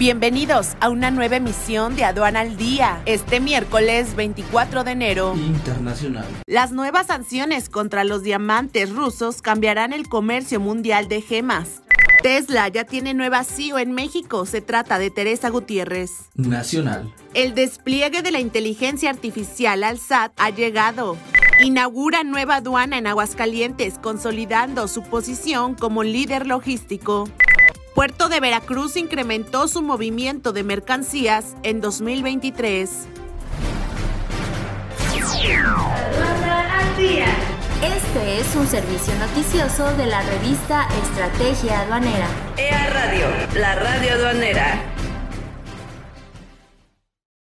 Bienvenidos a una nueva emisión de Aduana al Día, este miércoles 24 de enero. Internacional. Las nuevas sanciones contra los diamantes rusos cambiarán el comercio mundial de gemas. Tesla ya tiene nueva CEO en México, se trata de Teresa Gutiérrez. Nacional. El despliegue de la inteligencia artificial al SAT ha llegado. Inaugura nueva aduana en Aguascalientes, consolidando su posición como líder logístico. Puerto de Veracruz incrementó su movimiento de mercancías en 2023. Este es un servicio noticioso de la revista Estrategia Aduanera. EA Radio, la radio aduanera.